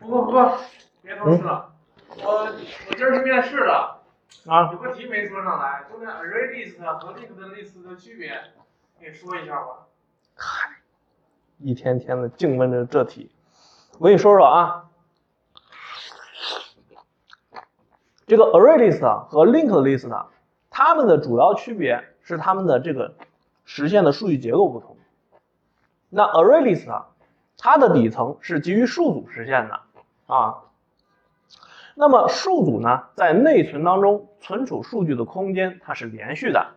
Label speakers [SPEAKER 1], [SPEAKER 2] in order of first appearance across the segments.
[SPEAKER 1] 不过不过，别偷吃了。我我今儿去面试了，
[SPEAKER 2] 啊，
[SPEAKER 1] 有个题没说上来，就那 array list 和 linked list 的区别，你说一下吧。
[SPEAKER 2] 嗨一天天的净问着这题，我给你说说啊，这个 array list 和 linked list，它们的主要区别是它们的这个实现的数据结构不同。那 array list 它的底层是基于数组实现的啊，那么数组呢，在内存当中存储数据的空间它是连续的，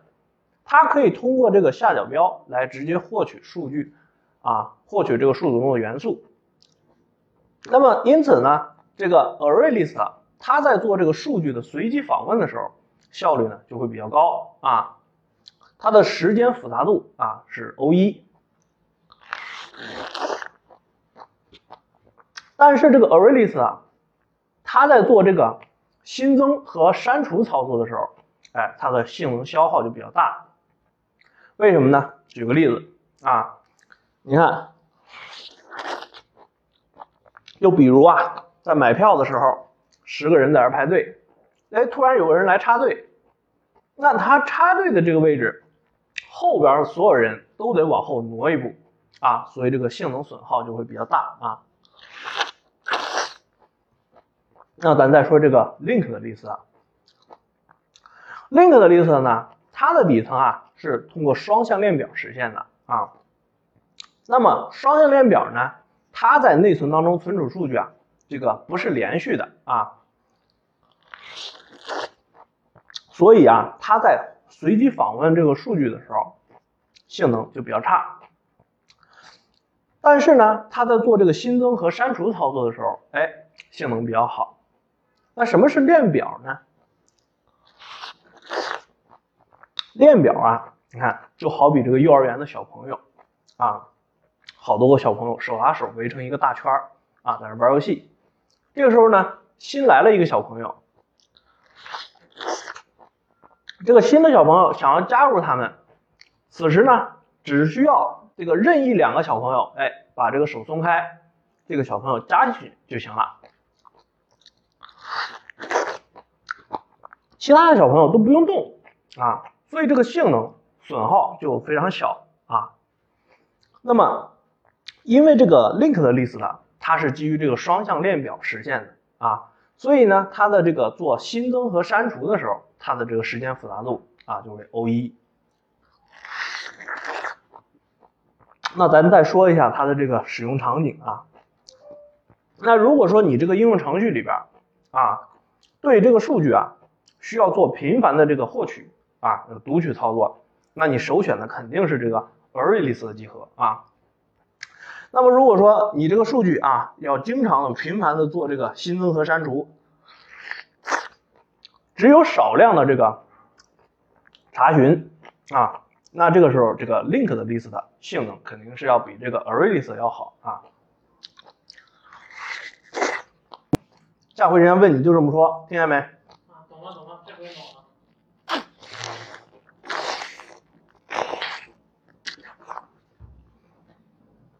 [SPEAKER 2] 它可以通过这个下角标来直接获取数据。啊，获取这个数组中的元素。那么因此呢，这个 array list 它在做这个数据的随机访问的时候，效率呢就会比较高啊。它的时间复杂度啊是 O 一。但是这个 array list 啊，它在做这个新增和删除操作的时候，哎，它的性能消耗就比较大。为什么呢？举个例子啊。你看，又比如啊，在买票的时候，十个人在这排队，哎，突然有个人来插队，那他插队的这个位置，后边所有人都得往后挪一步啊，所以这个性能损耗就会比较大啊。那咱再说这个 link 的 list 啊，link 的 list 呢，它的底层啊是通过双向链表实现的啊。那么双向链表呢？它在内存当中存储数据啊，这个不是连续的啊，所以啊，它在随机访问这个数据的时候，性能就比较差。但是呢，它在做这个新增和删除操作的时候，哎，性能比较好。那什么是链表呢？链表啊，你看就好比这个幼儿园的小朋友啊。好多个小朋友手拉手围成一个大圈啊，在那玩游戏。这个时候呢，新来了一个小朋友，这个新的小朋友想要加入他们，此时呢，只需要这个任意两个小朋友，哎，把这个手松开，这个小朋友加进去就行了。其他的小朋友都不用动啊，所以这个性能损耗就非常小啊。那么。因为这个 link 的 list，它是基于这个双向链表实现的啊，所以呢，它的这个做新增和删除的时候，它的这个时间复杂度啊就为 O 一。那咱再说一下它的这个使用场景啊。那如果说你这个应用程序里边啊，对这个数据啊需要做频繁的这个获取啊读取操作，那你首选的肯定是这个 array list 的集合啊。那么如果说你这个数据啊，要经常的、频繁的做这个新增和删除，只有少量的这个查询啊，那这个时候这个 link 的 list 性能肯定是要比这个 array list 要好啊。下回人家问你就这么说，听见没？